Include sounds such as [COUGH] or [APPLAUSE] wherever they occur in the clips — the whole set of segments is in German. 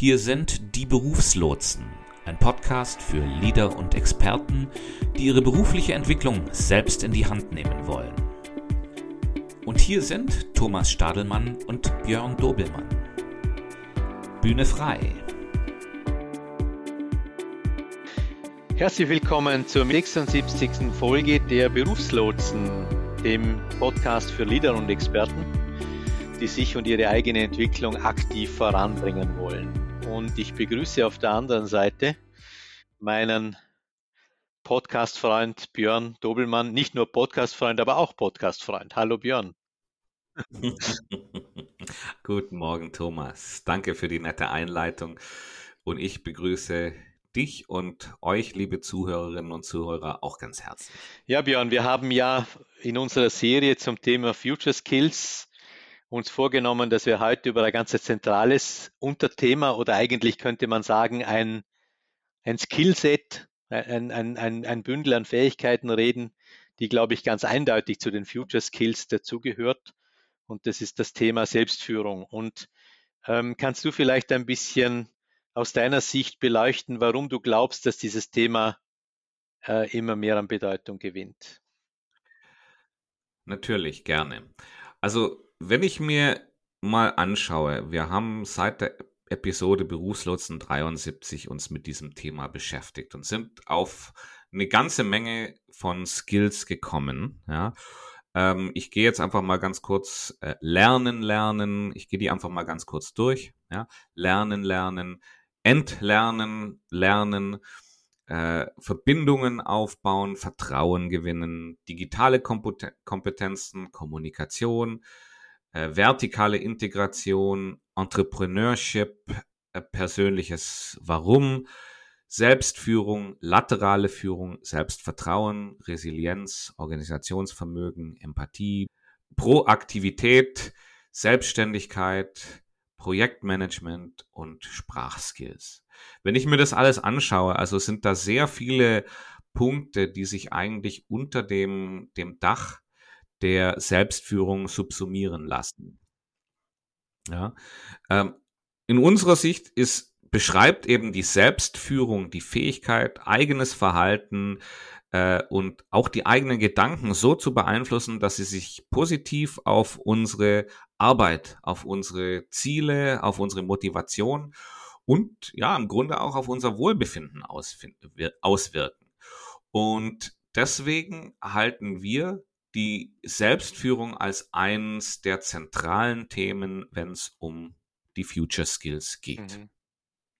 Hier sind die Berufslotsen, ein Podcast für Leader und Experten, die ihre berufliche Entwicklung selbst in die Hand nehmen wollen. Und hier sind Thomas Stadelmann und Björn Dobelmann. Bühne frei. Herzlich willkommen zur 76. Folge der Berufslotsen, dem Podcast für Leader und Experten, die sich und ihre eigene Entwicklung aktiv voranbringen wollen. Und ich begrüße auf der anderen Seite meinen Podcast-Freund Björn Dobelmann, nicht nur Podcast-Freund, aber auch Podcast-Freund. Hallo Björn. [LAUGHS] Guten Morgen, Thomas. Danke für die nette Einleitung. Und ich begrüße dich und euch, liebe Zuhörerinnen und Zuhörer, auch ganz herzlich. Ja, Björn, wir haben ja in unserer Serie zum Thema Future Skills uns vorgenommen, dass wir heute über ein ganz zentrales Unterthema oder eigentlich könnte man sagen ein, ein Skillset, ein, ein, ein, ein Bündel an Fähigkeiten reden, die, glaube ich, ganz eindeutig zu den Future Skills dazugehört. Und das ist das Thema Selbstführung. Und ähm, kannst du vielleicht ein bisschen aus deiner Sicht beleuchten, warum du glaubst, dass dieses Thema äh, immer mehr an Bedeutung gewinnt? Natürlich, gerne. Also wenn ich mir mal anschaue, wir haben seit der Episode Berufslotsen 73 uns mit diesem Thema beschäftigt und sind auf eine ganze Menge von Skills gekommen. Ja. Ähm, ich gehe jetzt einfach mal ganz kurz äh, lernen, lernen. Ich gehe die einfach mal ganz kurz durch. Ja. Lernen, lernen, entlernen, lernen, äh, Verbindungen aufbauen, Vertrauen gewinnen, digitale Kompetenzen, Kommunikation, äh, vertikale Integration, Entrepreneurship, äh, persönliches Warum, Selbstführung, laterale Führung, Selbstvertrauen, Resilienz, Organisationsvermögen, Empathie, Proaktivität, Selbstständigkeit, Projektmanagement und Sprachskills. Wenn ich mir das alles anschaue, also sind da sehr viele Punkte, die sich eigentlich unter dem, dem Dach der Selbstführung subsumieren lassen. Ja. Ähm, in unserer Sicht ist, beschreibt eben die Selbstführung die Fähigkeit, eigenes Verhalten äh, und auch die eigenen Gedanken so zu beeinflussen, dass sie sich positiv auf unsere Arbeit, auf unsere Ziele, auf unsere Motivation und ja, im Grunde auch auf unser Wohlbefinden auswirken. Und deswegen halten wir die Selbstführung als eines der zentralen Themen, wenn es um die Future Skills geht. Mhm.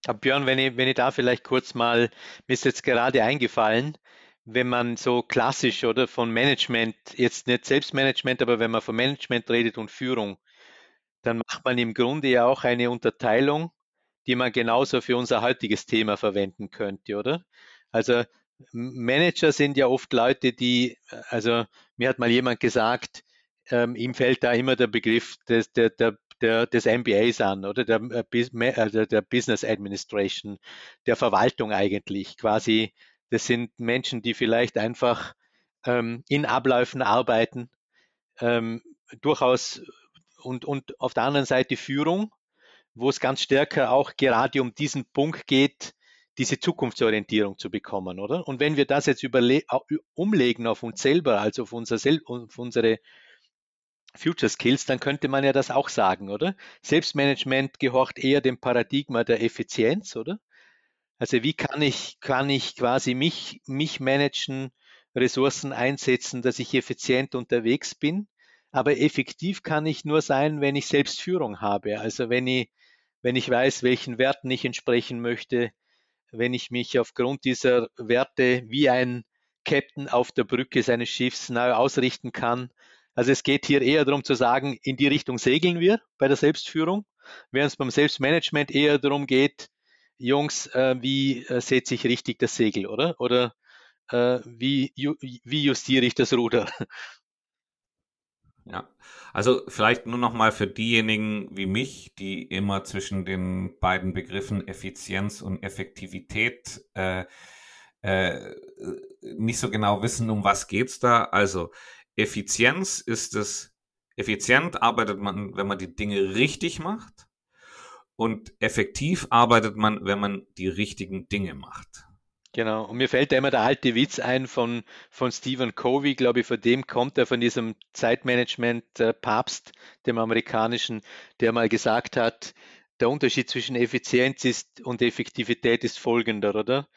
Aber Björn, wenn ich, wenn ich da vielleicht kurz mal, mir ist jetzt gerade eingefallen, wenn man so klassisch oder von Management, jetzt nicht Selbstmanagement, aber wenn man von Management redet und Führung, dann macht man im Grunde ja auch eine Unterteilung, die man genauso für unser heutiges Thema verwenden könnte, oder? Also Manager sind ja oft Leute, die, also mir hat mal jemand gesagt, ähm, ihm fällt da immer der Begriff des, der, der, der, des MBAs an oder der, äh, also der Business Administration, der Verwaltung eigentlich. Quasi, das sind Menschen, die vielleicht einfach ähm, in Abläufen arbeiten, ähm, durchaus und, und auf der anderen Seite Führung, wo es ganz stärker auch gerade um diesen Punkt geht, diese Zukunftsorientierung zu bekommen, oder? Und wenn wir das jetzt umlegen auf uns selber, also auf, unser Sel auf unsere Future Skills, dann könnte man ja das auch sagen, oder? Selbstmanagement gehorcht eher dem Paradigma der Effizienz, oder? Also wie kann ich, kann ich quasi mich, mich managen, Ressourcen einsetzen, dass ich effizient unterwegs bin? Aber effektiv kann ich nur sein, wenn ich Selbstführung habe. Also wenn ich, wenn ich weiß, welchen Werten ich entsprechen möchte, wenn ich mich aufgrund dieser Werte wie ein Captain auf der Brücke seines Schiffs neu ausrichten kann. Also es geht hier eher darum zu sagen, in die Richtung segeln wir bei der Selbstführung, während es beim Selbstmanagement eher darum geht, Jungs, äh, wie äh, setze ich richtig das Segel, oder? Oder äh, wie, ju wie justiere ich das Ruder? Ja, also vielleicht nur noch mal für diejenigen wie mich, die immer zwischen den beiden Begriffen Effizienz und Effektivität äh, äh, nicht so genau wissen, um was geht's da. Also Effizienz ist es, effizient arbeitet man, wenn man die Dinge richtig macht. und effektiv arbeitet man, wenn man die richtigen Dinge macht. Genau. Und mir fällt da immer der alte Witz ein von, von Stephen Covey, glaube ich, von dem kommt er, von diesem Zeitmanagement-Papst, dem amerikanischen, der mal gesagt hat, der Unterschied zwischen Effizienz ist und Effektivität ist folgender, oder?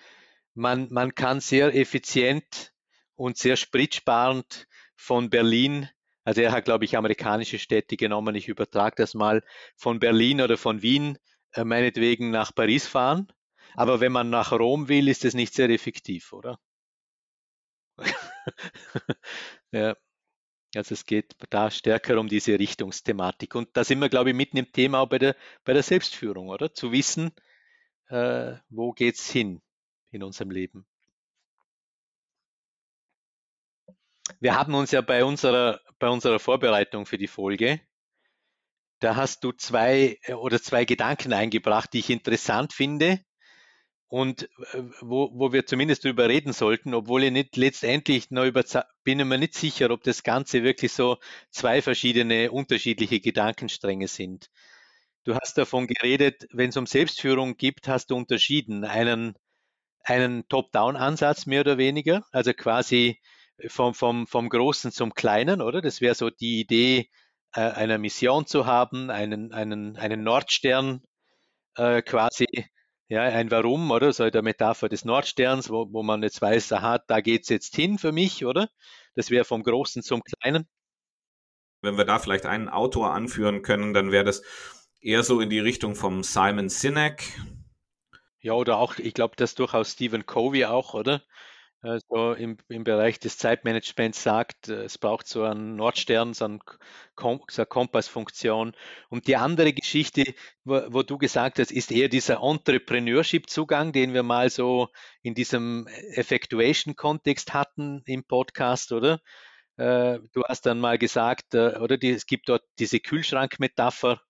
Man, man kann sehr effizient und sehr spritsparend von Berlin, also er hat, glaube ich, amerikanische Städte genommen, ich übertrage das mal, von Berlin oder von Wien äh, meinetwegen nach Paris fahren. Aber wenn man nach Rom will, ist das nicht sehr effektiv, oder? [LAUGHS] ja. Also es geht da stärker um diese Richtungsthematik. Und da sind wir, glaube ich, mitten im Thema auch bei der, bei der Selbstführung, oder? Zu wissen, äh, wo geht's hin in unserem Leben. Wir haben uns ja bei unserer, bei unserer Vorbereitung für die Folge, da hast du zwei äh, oder zwei Gedanken eingebracht, die ich interessant finde und äh, wo, wo wir zumindest darüber reden sollten, obwohl ich nicht letztendlich noch über, bin ich mir nicht sicher, ob das Ganze wirklich so zwei verschiedene unterschiedliche Gedankenstränge sind. Du hast davon geredet, wenn es um Selbstführung geht, hast du unterschieden einen, einen Top-Down-Ansatz mehr oder weniger, also quasi vom, vom, vom Großen zum Kleinen, oder? Das wäre so die Idee, äh, einer Mission zu haben, einen, einen, einen Nordstern äh, quasi, ja, ein Warum, oder? So der Metapher des Nordsterns, wo, wo man jetzt weiß, aha, da geht's jetzt hin für mich, oder? Das wäre vom Großen zum Kleinen. Wenn wir da vielleicht einen Autor anführen können, dann wäre das eher so in die Richtung vom Simon Sinek. Ja, oder auch, ich glaube, das durchaus Stephen Covey auch, oder? Also im, im Bereich des Zeitmanagements sagt, äh, es braucht so einen Nordstern, so, einen Kom so eine Kompassfunktion. Und die andere Geschichte, wo, wo du gesagt hast, ist eher dieser Entrepreneurship-Zugang, den wir mal so in diesem Effectuation-Kontext hatten im Podcast, oder? Äh, du hast dann mal gesagt, äh, oder die, es gibt dort diese Kühlschrank-Metapher.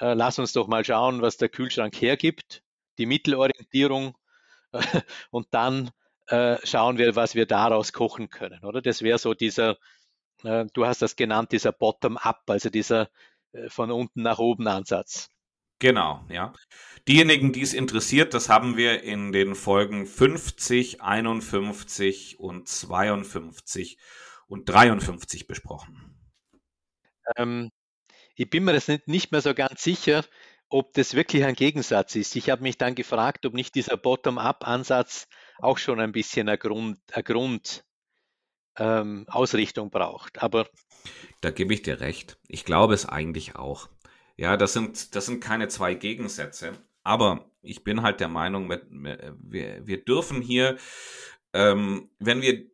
lass uns doch mal schauen, was der Kühlschrank hergibt. Die Mittelorientierung [LAUGHS] und dann äh, schauen wir, was wir daraus kochen können, oder? Das wäre so dieser, äh, du hast das genannt, dieser Bottom-up, also dieser äh, von unten nach oben Ansatz. Genau, ja. Diejenigen, die es interessiert, das haben wir in den Folgen 50, 51 und 52 und 53 besprochen. Ähm, ich bin mir das nicht, nicht mehr so ganz sicher, ob das wirklich ein Gegensatz ist. Ich habe mich dann gefragt, ob nicht dieser Bottom-up-Ansatz auch schon ein bisschen eine Grund, eine Grund ähm, braucht. Aber da gebe ich dir recht. Ich glaube es eigentlich auch. Ja, das sind, das sind keine zwei Gegensätze. Aber ich bin halt der Meinung, wir, wir dürfen hier, ähm, wenn wir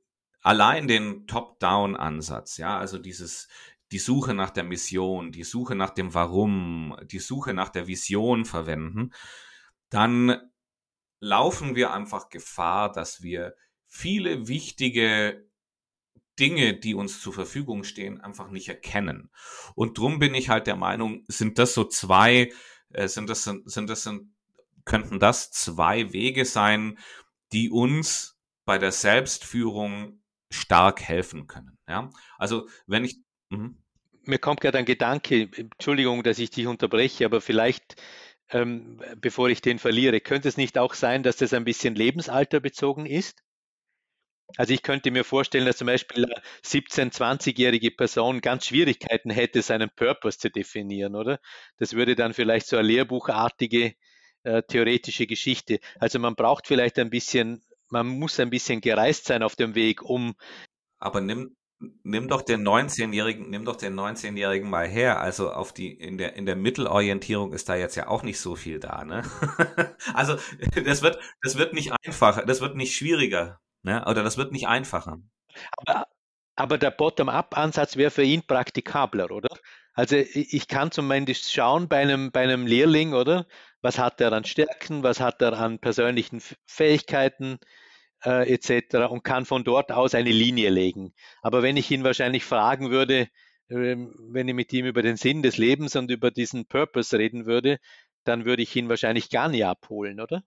allein den Top-Down-Ansatz, ja, also dieses, die Suche nach der Mission, die Suche nach dem Warum, die Suche nach der Vision verwenden, dann laufen wir einfach Gefahr, dass wir viele wichtige Dinge, die uns zur Verfügung stehen, einfach nicht erkennen. Und drum bin ich halt der Meinung, sind das so zwei, äh, sind das, sind das, sind, könnten das zwei Wege sein, die uns bei der Selbstführung stark helfen können. Ja, also wenn ich, mh. mir kommt gerade ein Gedanke, Entschuldigung, dass ich dich unterbreche, aber vielleicht ähm, bevor ich den verliere. Könnte es nicht auch sein, dass das ein bisschen lebensalterbezogen ist? Also ich könnte mir vorstellen, dass zum Beispiel eine 17-, 20-jährige Person ganz Schwierigkeiten hätte, seinen Purpose zu definieren, oder? Das würde dann vielleicht so eine lehrbuchartige äh, theoretische Geschichte. Also man braucht vielleicht ein bisschen, man muss ein bisschen gereist sein auf dem Weg, um. Aber nimm, nimm doch den 19-Jährigen, nimm doch den 19-Jährigen mal her. Also auf die, in der, in der Mittelorientierung ist da jetzt ja auch nicht so viel da, ne? [LAUGHS] also, das wird, das wird nicht einfacher, das wird nicht schwieriger, ne? Oder das wird nicht einfacher. Aber, aber der Bottom-up-Ansatz wäre für ihn praktikabler, oder? Also ich kann zumindest schauen bei einem, bei einem Lehrling, oder? Was hat er an Stärken, was hat er an persönlichen Fähigkeiten, äh, etc. und kann von dort aus eine Linie legen. Aber wenn ich ihn wahrscheinlich fragen würde, äh, wenn ich mit ihm über den Sinn des Lebens und über diesen Purpose reden würde, dann würde ich ihn wahrscheinlich gar nicht abholen, oder?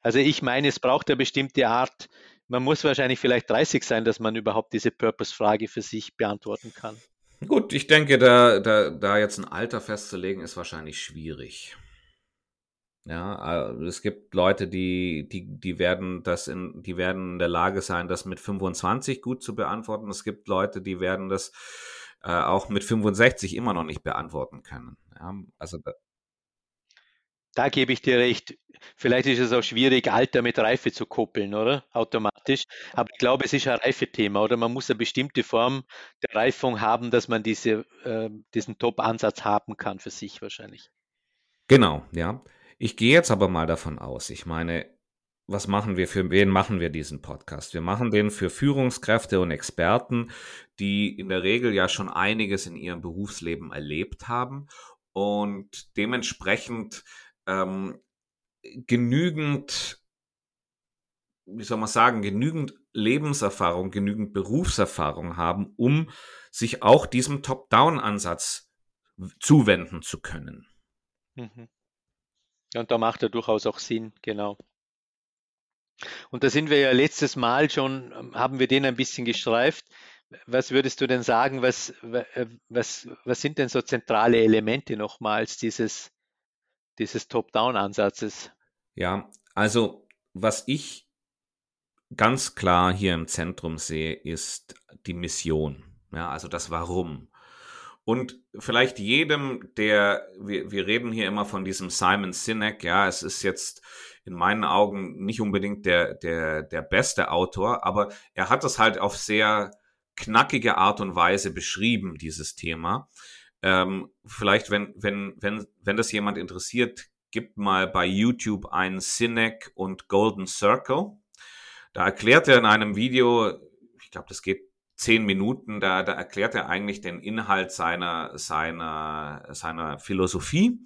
Also ich meine, es braucht eine bestimmte Art, man muss wahrscheinlich vielleicht 30 sein, dass man überhaupt diese Purpose-Frage für sich beantworten kann. Gut, ich denke, da, da, da jetzt ein Alter festzulegen, ist wahrscheinlich schwierig. Ja, äh, es gibt Leute, die, die, die werden das in, die werden in der Lage sein, das mit 25 gut zu beantworten. Es gibt Leute, die werden das äh, auch mit 65 immer noch nicht beantworten können. Ja, also da, da gebe ich dir recht. Vielleicht ist es auch schwierig, Alter mit Reife zu koppeln, oder? Automatisch. Aber ich glaube, es ist ein Reifethema, oder? Man muss eine bestimmte Form der Reifung haben, dass man diese, äh, diesen Top-Ansatz haben kann für sich wahrscheinlich. Genau, ja. Ich gehe jetzt aber mal davon aus. Ich meine, was machen wir für wen machen wir diesen Podcast? Wir machen den für Führungskräfte und Experten, die in der Regel ja schon einiges in ihrem Berufsleben erlebt haben und dementsprechend ähm, genügend, wie soll man sagen, genügend Lebenserfahrung, genügend Berufserfahrung haben, um sich auch diesem Top-Down-Ansatz zuwenden zu können. Mhm. Ja, und da macht er durchaus auch Sinn, genau. Und da sind wir ja letztes Mal schon, ähm, haben wir den ein bisschen gestreift. Was würdest du denn sagen, was, äh, was, was sind denn so zentrale Elemente nochmals dieses, dieses Top-Down-Ansatzes? Ja, also was ich ganz klar hier im Zentrum sehe, ist die Mission. Ja, also das Warum. Und vielleicht jedem, der, wir, wir reden hier immer von diesem Simon Sinek, ja, es ist jetzt in meinen Augen nicht unbedingt der, der, der beste Autor, aber er hat das halt auf sehr knackige Art und Weise beschrieben, dieses Thema. Ähm, vielleicht, wenn, wenn, wenn, wenn das jemand interessiert, gibt mal bei YouTube ein Sinek und Golden Circle. Da erklärt er in einem Video, ich glaube, das geht zehn Minuten, da, da erklärt er eigentlich den Inhalt seiner, seiner, seiner Philosophie.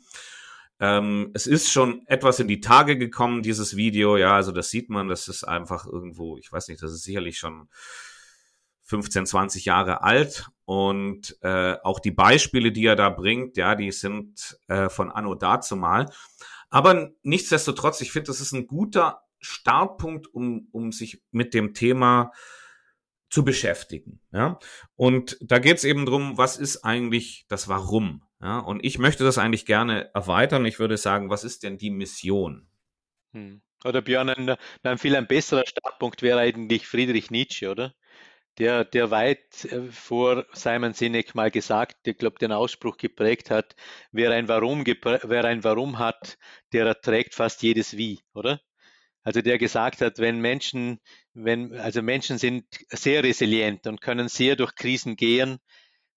Ähm, es ist schon etwas in die Tage gekommen, dieses Video, ja, also das sieht man, das ist einfach irgendwo, ich weiß nicht, das ist sicherlich schon 15, 20 Jahre alt und äh, auch die Beispiele, die er da bringt, ja, die sind äh, von Anno dazumal. Aber nichtsdestotrotz, ich finde, das ist ein guter Startpunkt, um, um sich mit dem Thema zu beschäftigen. Ja? Und da geht es eben drum, was ist eigentlich das Warum? Ja? Und ich möchte das eigentlich gerne erweitern. Ich würde sagen, was ist denn die Mission? Hm. Oder Björn, ein, ein viel ein besserer Startpunkt wäre eigentlich Friedrich Nietzsche, oder? Der, der weit äh, vor Simon Sinek mal gesagt, ich glaube, den Ausspruch geprägt hat, wer ein Warum, wer ein Warum hat, der erträgt fast jedes Wie, oder? Also der gesagt hat, wenn Menschen, wenn, also Menschen sind sehr resilient und können sehr durch Krisen gehen,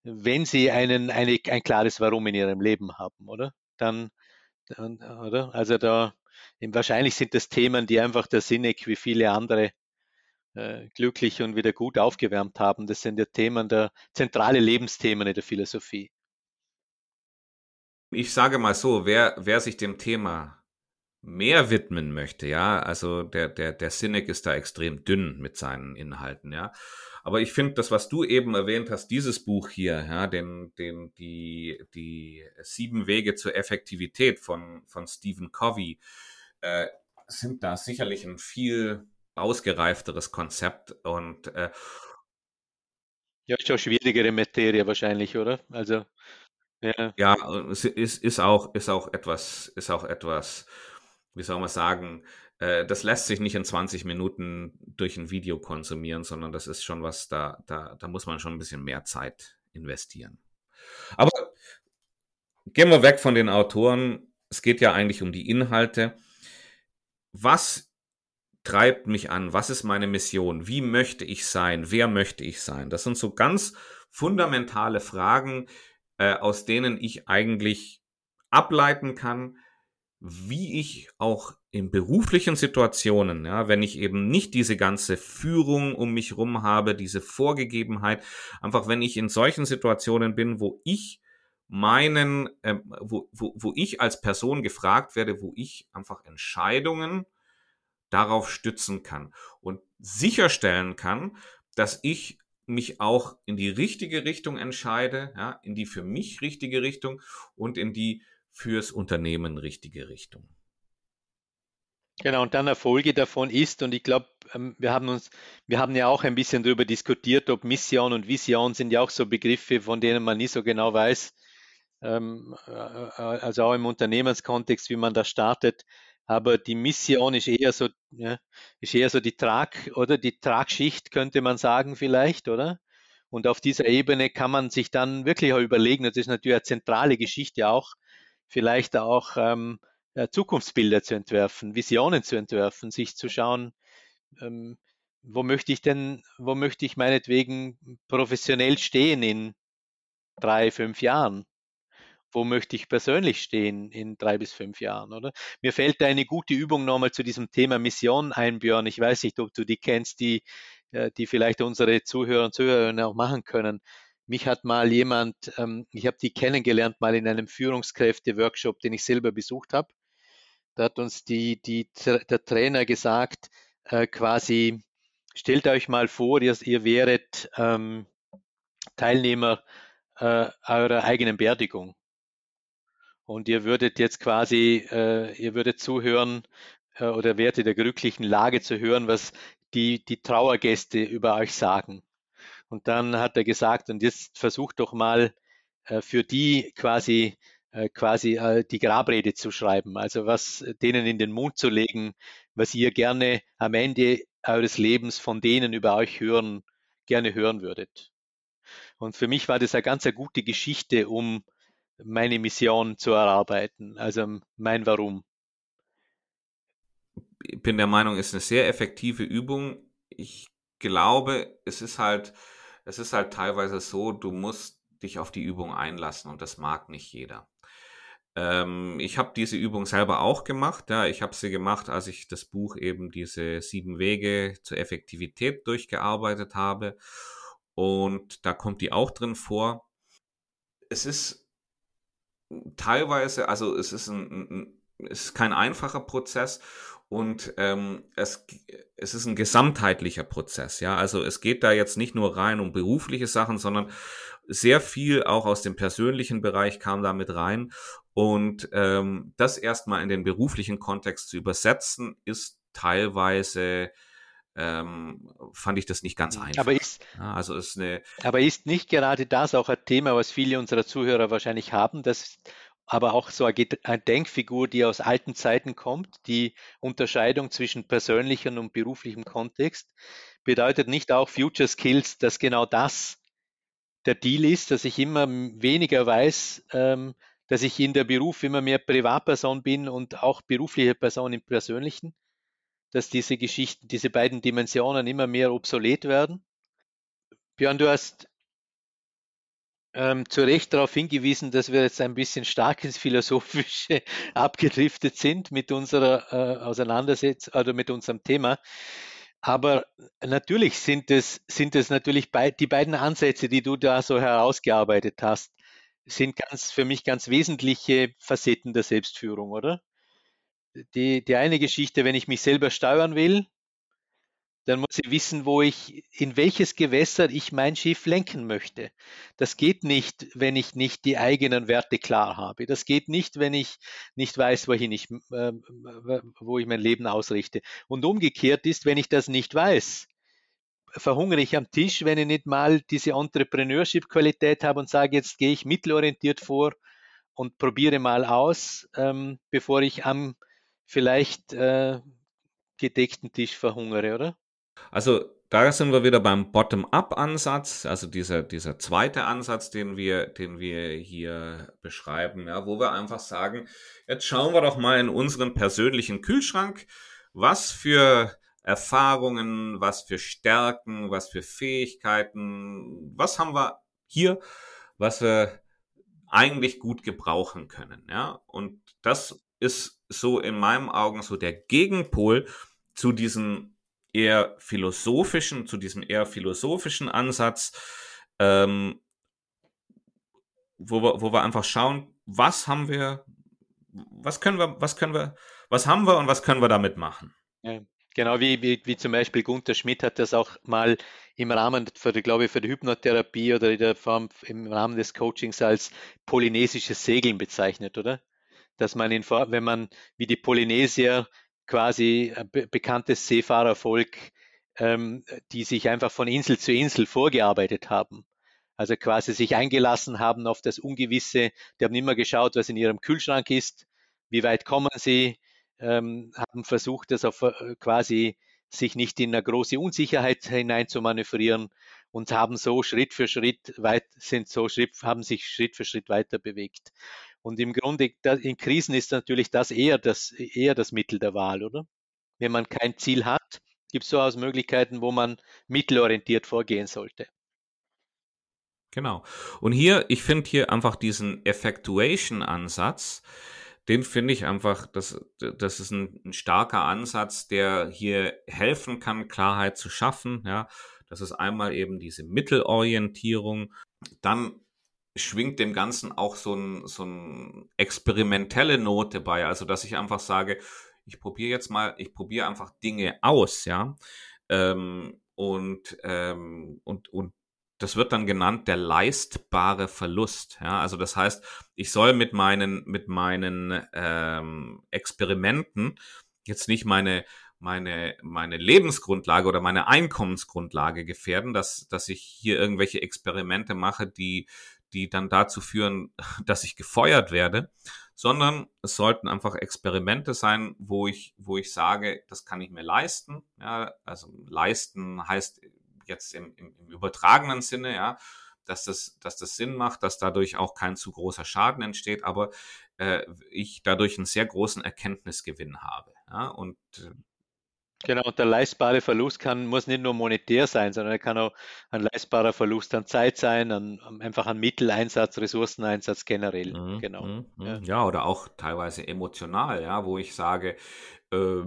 wenn sie einen, eine, ein klares Warum in ihrem Leben haben, oder? Dann, dann oder? Also da, wahrscheinlich sind das Themen, die einfach der Sinek wie viele andere äh, glücklich und wieder gut aufgewärmt haben. Das sind ja Themen der zentrale Lebensthemen in der Philosophie. Ich sage mal so, wer, wer sich dem Thema mehr widmen möchte, ja, also der, der, der Cynic ist da extrem dünn mit seinen Inhalten, ja. Aber ich finde, das, was du eben erwähnt hast, dieses Buch hier, ja, den, den, die, die sieben Wege zur Effektivität von, von Stephen Covey, äh, sind da sicherlich ein viel ausgereifteres Konzept und äh, ja, ist auch schwierigere Materie wahrscheinlich, oder? Also ja, ja ist, ist auch ist auch etwas ist auch etwas wie soll man sagen, äh, das lässt sich nicht in 20 Minuten durch ein Video konsumieren, sondern das ist schon was, da, da, da muss man schon ein bisschen mehr Zeit investieren. Aber gehen wir weg von den Autoren. Es geht ja eigentlich um die Inhalte. Was treibt mich an? Was ist meine Mission? Wie möchte ich sein? Wer möchte ich sein? Das sind so ganz fundamentale Fragen, äh, aus denen ich eigentlich ableiten kann, wie ich auch in beruflichen Situationen, ja, wenn ich eben nicht diese ganze Führung um mich rum habe, diese Vorgegebenheit, einfach wenn ich in solchen Situationen bin, wo ich meinen, äh, wo, wo, wo ich als Person gefragt werde, wo ich einfach Entscheidungen darauf stützen kann und sicherstellen kann, dass ich mich auch in die richtige Richtung entscheide, ja, in die für mich richtige Richtung und in die fürs Unternehmen richtige Richtung. Genau, und dann eine Folge davon ist, und ich glaube, ähm, wir haben uns, wir haben ja auch ein bisschen darüber diskutiert, ob Mission und Vision sind ja auch so Begriffe, von denen man nie so genau weiß, ähm, äh, also auch im Unternehmenskontext, wie man da startet. Aber die Mission ist eher so, ja, ist eher so die Trag oder die Tragschicht, könnte man sagen, vielleicht, oder? Und auf dieser Ebene kann man sich dann wirklich auch überlegen, das ist natürlich eine zentrale Geschichte auch, vielleicht auch ähm, Zukunftsbilder zu entwerfen, Visionen zu entwerfen, sich zu schauen, ähm, wo möchte ich denn, wo möchte ich meinetwegen professionell stehen in drei, fünf Jahren? Wo möchte ich persönlich stehen in drei bis fünf Jahren, oder? Mir fällt da eine gute Übung nochmal zu diesem Thema Mission ein, Björn. Ich weiß nicht, ob du die kennst, die, äh, die vielleicht unsere Zuhörer und Zuhörerinnen auch machen können. Mich hat mal jemand, ähm, ich habe die kennengelernt mal in einem Führungskräfte-Workshop, den ich selber besucht habe. Da hat uns die, die, der Trainer gesagt, äh, quasi, stellt euch mal vor, ihr, ihr wäret ähm, Teilnehmer äh, eurer eigenen Beerdigung. Und ihr würdet jetzt quasi, äh, ihr würdet zuhören äh, oder wärt in der glücklichen Lage zu hören, was die, die Trauergäste über euch sagen. Und dann hat er gesagt, und jetzt versucht doch mal äh, für die quasi äh, quasi äh, die Grabrede zu schreiben, also was denen in den Mund zu legen, was ihr gerne am Ende eures Lebens von denen über euch hören, gerne hören würdet. Und für mich war das eine ganz eine gute Geschichte, um meine Mission zu erarbeiten, also mein Warum. Ich bin der Meinung, ist eine sehr effektive Übung. Ich glaube, es ist halt, es ist halt teilweise so, du musst dich auf die Übung einlassen und das mag nicht jeder. Ähm, ich habe diese Übung selber auch gemacht. Ja, ich habe sie gemacht, als ich das Buch eben diese sieben Wege zur Effektivität durchgearbeitet habe. Und da kommt die auch drin vor. Es ist teilweise, also es ist ein, ein es ist kein einfacher Prozess und ähm, es, es ist ein gesamtheitlicher Prozess. Ja, also es geht da jetzt nicht nur rein um berufliche Sachen, sondern sehr viel auch aus dem persönlichen Bereich kam da mit rein und ähm, das erstmal in den beruflichen Kontext zu übersetzen, ist teilweise ähm, fand ich das nicht ganz einfach. Aber ist, ja, also ist eine, aber ist nicht gerade das auch ein Thema, was viele unserer Zuhörer wahrscheinlich haben, dass aber auch so eine Denkfigur, die aus alten Zeiten kommt, die Unterscheidung zwischen persönlichem und beruflichem Kontext, bedeutet nicht auch Future Skills, dass genau das der Deal ist, dass ich immer weniger weiß, ähm, dass ich in der Beruf immer mehr Privatperson bin und auch berufliche Person im Persönlichen, dass diese Geschichten, diese beiden Dimensionen immer mehr obsolet werden. Björn, du hast ähm, zu Recht darauf hingewiesen, dass wir jetzt ein bisschen stark ins Philosophische [LAUGHS] abgedriftet sind mit unserer äh, Auseinandersetzung oder mit unserem Thema. Aber natürlich sind es, sind es natürlich bei, die beiden Ansätze, die du da so herausgearbeitet hast, sind ganz für mich ganz wesentliche Facetten der Selbstführung, oder? Die, die eine Geschichte, wenn ich mich selber steuern will, dann muss ich wissen, wo ich, in welches Gewässer ich mein Schiff lenken möchte. Das geht nicht, wenn ich nicht die eigenen Werte klar habe. Das geht nicht, wenn ich nicht weiß, wohin ich, äh, wo ich mein Leben ausrichte. Und umgekehrt ist, wenn ich das nicht weiß, verhungere ich am Tisch, wenn ich nicht mal diese Entrepreneurship-Qualität habe und sage, jetzt gehe ich mittelorientiert vor und probiere mal aus, ähm, bevor ich am vielleicht äh, gedeckten Tisch verhungere, oder? Also da sind wir wieder beim Bottom-up-Ansatz, also dieser, dieser zweite Ansatz, den wir, den wir hier beschreiben, ja, wo wir einfach sagen, jetzt schauen wir doch mal in unseren persönlichen Kühlschrank, was für Erfahrungen, was für Stärken, was für Fähigkeiten, was haben wir hier, was wir eigentlich gut gebrauchen können, ja. Und das ist so in meinen Augen so der Gegenpol zu diesem eher philosophischen, zu diesem eher philosophischen Ansatz, ähm, wo wir, wo wir einfach schauen, was haben wir, was können wir, was können wir, was haben wir und was können wir damit machen. Ja. Genau, wie, wie, wie zum Beispiel Gunther Schmidt hat das auch mal im Rahmen, für die, glaube ich, für die Hypnotherapie oder in der Form im Rahmen des Coachings als polynesisches Segeln bezeichnet, oder? Dass man, in, wenn man wie die Polynesier quasi be bekanntes Seefahrervolk, ähm, die sich einfach von Insel zu Insel vorgearbeitet haben, Also quasi sich eingelassen haben auf das Ungewisse. Die haben immer geschaut, was in ihrem Kühlschrank ist, wie weit kommen sie, ähm, haben versucht, das auf äh, quasi sich nicht in eine große Unsicherheit hinein zu manövrieren und haben so Schritt für Schritt weit, sind so Schritt, haben sich Schritt für Schritt weiter bewegt. Und im Grunde in Krisen ist natürlich das eher das, eher das Mittel der Wahl, oder? Wenn man kein Ziel hat, gibt es durchaus Möglichkeiten, wo man mittelorientiert vorgehen sollte. Genau. Und hier, ich finde hier einfach diesen Effectuation-Ansatz, den finde ich einfach, das, das ist ein, ein, starker Ansatz, der hier helfen kann, Klarheit zu schaffen. Ja, das ist einmal eben diese Mittelorientierung. Dann schwingt dem Ganzen auch so ein, so ein experimentelle Note bei. Also, dass ich einfach sage, ich probiere jetzt mal, ich probiere einfach Dinge aus, ja. Ähm, und, ähm, und, und das wird dann genannt der leistbare Verlust. Ja, also das heißt, ich soll mit meinen mit meinen ähm, Experimenten jetzt nicht meine meine meine Lebensgrundlage oder meine Einkommensgrundlage gefährden, dass dass ich hier irgendwelche Experimente mache, die die dann dazu führen, [LAUGHS] dass ich gefeuert werde, sondern es sollten einfach Experimente sein, wo ich wo ich sage, das kann ich mir leisten. Ja, also leisten heißt jetzt im, im, im übertragenen Sinne, ja, dass das, dass das Sinn macht, dass dadurch auch kein zu großer Schaden entsteht, aber äh, ich dadurch einen sehr großen Erkenntnisgewinn habe. Ja, und äh, Genau, und der leistbare Verlust kann, muss nicht nur monetär sein, sondern er kann auch ein leistbarer Verlust an Zeit sein, an, einfach an Mitteleinsatz, Ressourceneinsatz generell. Mhm, genau. Mhm, ja. ja. oder auch teilweise emotional, ja, wo ich sage, äh,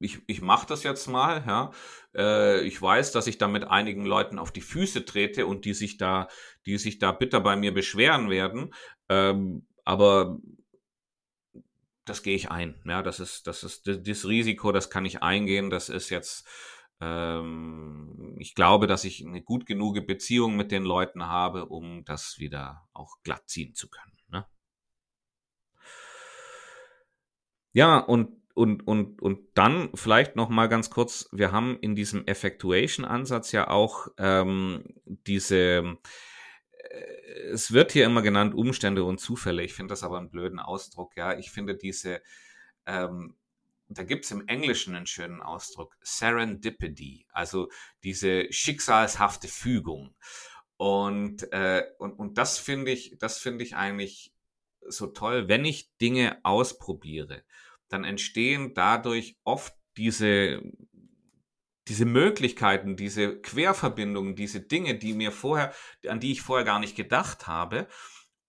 ich, ich mache das jetzt mal, ja. Äh, ich weiß, dass ich da mit einigen Leuten auf die Füße trete und die sich da, die sich da bitter bei mir beschweren werden. Ähm, aber das gehe ich ein. Ja, das ist, das ist das Risiko, das kann ich eingehen. Das ist jetzt, ähm, ich glaube, dass ich eine gut genug Beziehung mit den Leuten habe, um das wieder auch glatt ziehen zu können. Ne? Ja, und und, und, und dann vielleicht noch mal ganz kurz, wir haben in diesem Effectuation-Ansatz ja auch ähm, diese, es wird hier immer genannt Umstände und Zufälle. Ich finde das aber einen blöden Ausdruck. Ja, ich finde diese, ähm, da gibt es im Englischen einen schönen Ausdruck, Serendipity, also diese schicksalshafte Fügung. Und, äh, und, und das finde ich, das finde ich eigentlich so toll, wenn ich Dinge ausprobiere dann entstehen dadurch oft diese, diese Möglichkeiten, diese Querverbindungen, diese Dinge, die mir vorher, an die ich vorher gar nicht gedacht habe.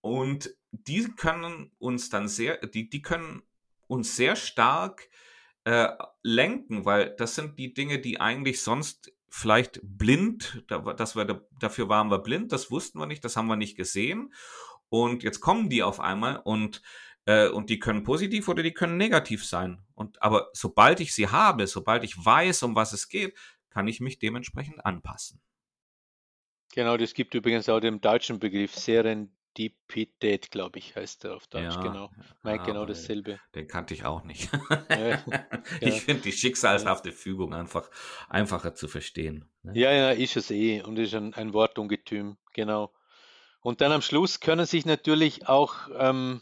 Und die können uns dann sehr, die, die können uns sehr stark äh, lenken, weil das sind die Dinge, die eigentlich sonst vielleicht blind, dass wir, dafür waren wir blind, das wussten wir nicht, das haben wir nicht gesehen. Und jetzt kommen die auf einmal und äh, und die können positiv oder die können negativ sein. Und aber sobald ich sie habe, sobald ich weiß, um was es geht, kann ich mich dementsprechend anpassen. Genau, das gibt übrigens auch den deutschen Begriff Serendipität, glaube ich, heißt er auf Deutsch. Ja, genau, meint genau dasselbe. Den kannte ich auch nicht. Ja, [LAUGHS] ich finde die schicksalshafte Fügung einfach einfacher zu verstehen. Ne? Ja, ja, ist es eh und ist ein, ein Wortungetüm, genau. Und dann am Schluss können sich natürlich auch ähm, ähm,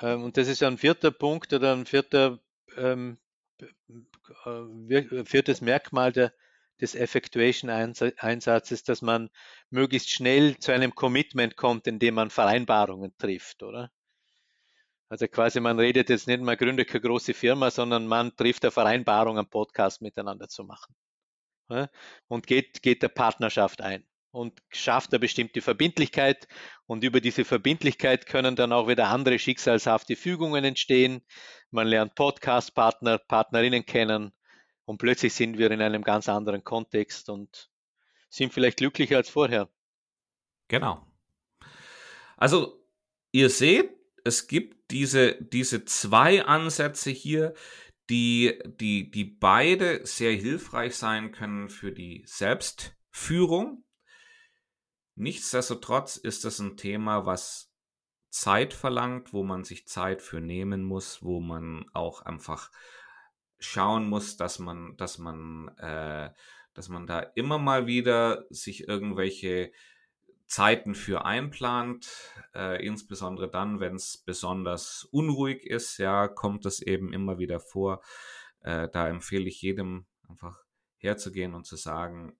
und das ist ein vierter Punkt oder ein vierter, ähm, äh, viertes Merkmal der, des Effectuation-Einsatzes, dass man möglichst schnell zu einem Commitment kommt, indem man Vereinbarungen trifft, oder? Also quasi, man redet jetzt nicht mal gründet keine große Firma, sondern man trifft eine Vereinbarung, einen Podcast miteinander zu machen. Und geht, geht der Partnerschaft ein und schafft eine bestimmte Verbindlichkeit. Und über diese Verbindlichkeit können dann auch wieder andere schicksalshafte Fügungen entstehen. Man lernt Podcast-Partner, Partnerinnen kennen und plötzlich sind wir in einem ganz anderen Kontext und sind vielleicht glücklicher als vorher. Genau. Also, ihr seht, es gibt diese, diese zwei Ansätze hier, die, die, die beide sehr hilfreich sein können für die Selbstführung Nichtsdestotrotz ist das ein Thema, was Zeit verlangt, wo man sich Zeit für nehmen muss, wo man auch einfach schauen muss, dass man, dass man, äh, dass man da immer mal wieder sich irgendwelche Zeiten für einplant, äh, insbesondere dann, wenn es besonders unruhig ist, ja, kommt es eben immer wieder vor. Äh, da empfehle ich jedem einfach herzugehen und zu sagen,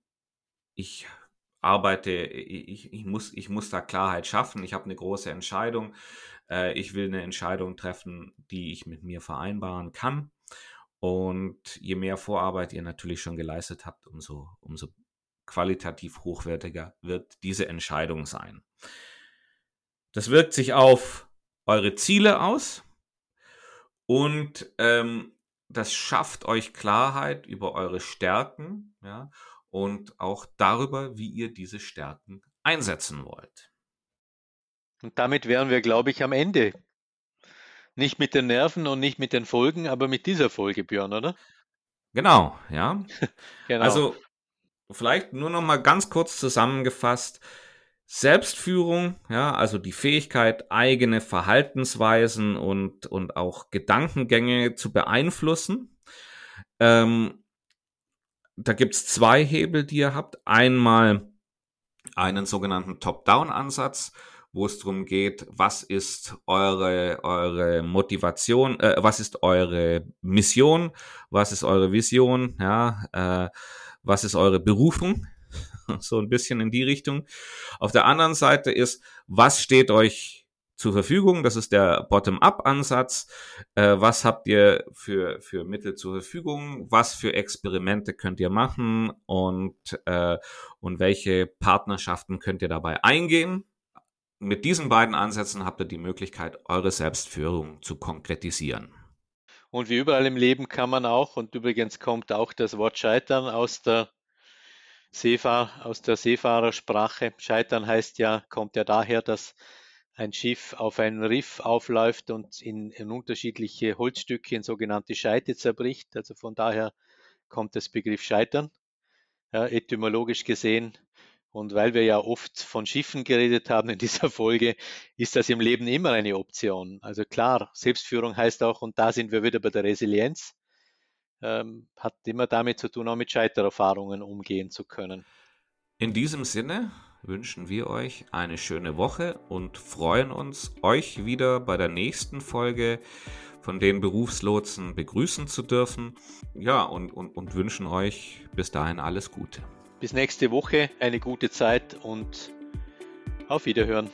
ich arbeite, ich, ich, muss, ich muss da Klarheit schaffen, ich habe eine große Entscheidung, äh, ich will eine Entscheidung treffen, die ich mit mir vereinbaren kann. Und je mehr Vorarbeit ihr natürlich schon geleistet habt, umso, umso qualitativ hochwertiger wird diese Entscheidung sein. Das wirkt sich auf eure Ziele aus und ähm, das schafft euch Klarheit über eure Stärken ja, und auch darüber, wie ihr diese Stärken einsetzen wollt. Und damit wären wir, glaube ich, am Ende. Nicht mit den Nerven und nicht mit den Folgen, aber mit dieser Folge, Björn, oder? Genau, ja. [LAUGHS] genau. Also vielleicht nur noch mal ganz kurz zusammengefasst. Selbstführung, ja, also die Fähigkeit, eigene Verhaltensweisen und, und auch Gedankengänge zu beeinflussen. Ähm, da gibt's zwei Hebel, die ihr habt. Einmal einen sogenannten Top-Down-Ansatz, wo es darum geht, was ist eure, eure Motivation, äh, was ist eure Mission, was ist eure Vision, ja, äh, was ist eure Berufung, [LAUGHS] so ein bisschen in die Richtung. Auf der anderen Seite ist, was steht euch zur Verfügung? Das ist der Bottom-up-Ansatz. Äh, was habt ihr für, für Mittel zur Verfügung? Was für Experimente könnt ihr machen? Und, äh, und welche Partnerschaften könnt ihr dabei eingehen? Mit diesen beiden Ansätzen habt ihr die Möglichkeit, eure Selbstführung zu konkretisieren. Und wie überall im Leben kann man auch, und übrigens kommt auch das Wort Scheitern aus der, Seefahr aus der Seefahrersprache. Scheitern heißt ja, kommt ja daher, dass ein Schiff auf einen Riff aufläuft und in, in unterschiedliche Holzstücke, in sogenannte Scheite zerbricht. Also von daher kommt das Begriff Scheitern. Ja, etymologisch gesehen und weil wir ja oft von Schiffen geredet haben in dieser Folge, ist das im Leben immer eine Option. Also klar, Selbstführung heißt auch, und da sind wir wieder bei der Resilienz, ähm, hat immer damit zu tun, auch mit Scheitererfahrungen umgehen zu können. In diesem Sinne wünschen wir euch eine schöne Woche und freuen uns, euch wieder bei der nächsten Folge von den Berufslotsen begrüßen zu dürfen. Ja, und, und, und wünschen euch bis dahin alles Gute. Bis nächste Woche, eine gute Zeit und auf Wiederhören.